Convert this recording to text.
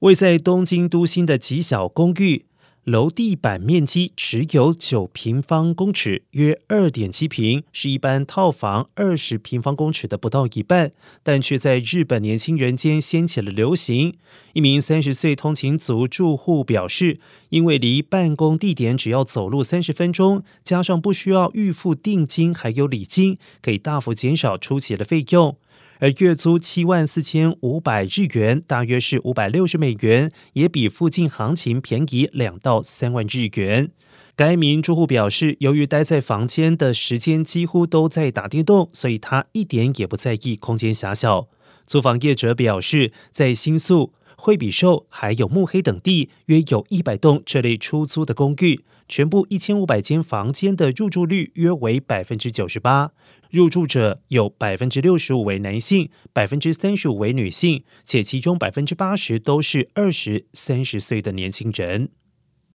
位在东京都心的极小公寓。楼地板面积只有九平方公尺，约二点七平，是一般套房二十平方公尺的不到一半，但却在日本年轻人间掀起了流行。一名三十岁通勤族住户表示，因为离办公地点只要走路三十分钟，加上不需要预付定金还有礼金，可以大幅减少出席的费用。而月租七万四千五百日元，大约是五百六十美元，也比附近行情便宜两到三万日元。该名住户表示，由于待在房间的时间几乎都在打电动，所以他一点也不在意空间狭小。租房业者表示，在新宿、惠比寿还有慕黑等地，约有一百栋这类出租的公寓。全部一千五百间房间的入住率约为百分之九十八，入住者有百分之六十五为男性，百分之三十五为女性，且其中百分之八十都是二十三十岁的年轻人。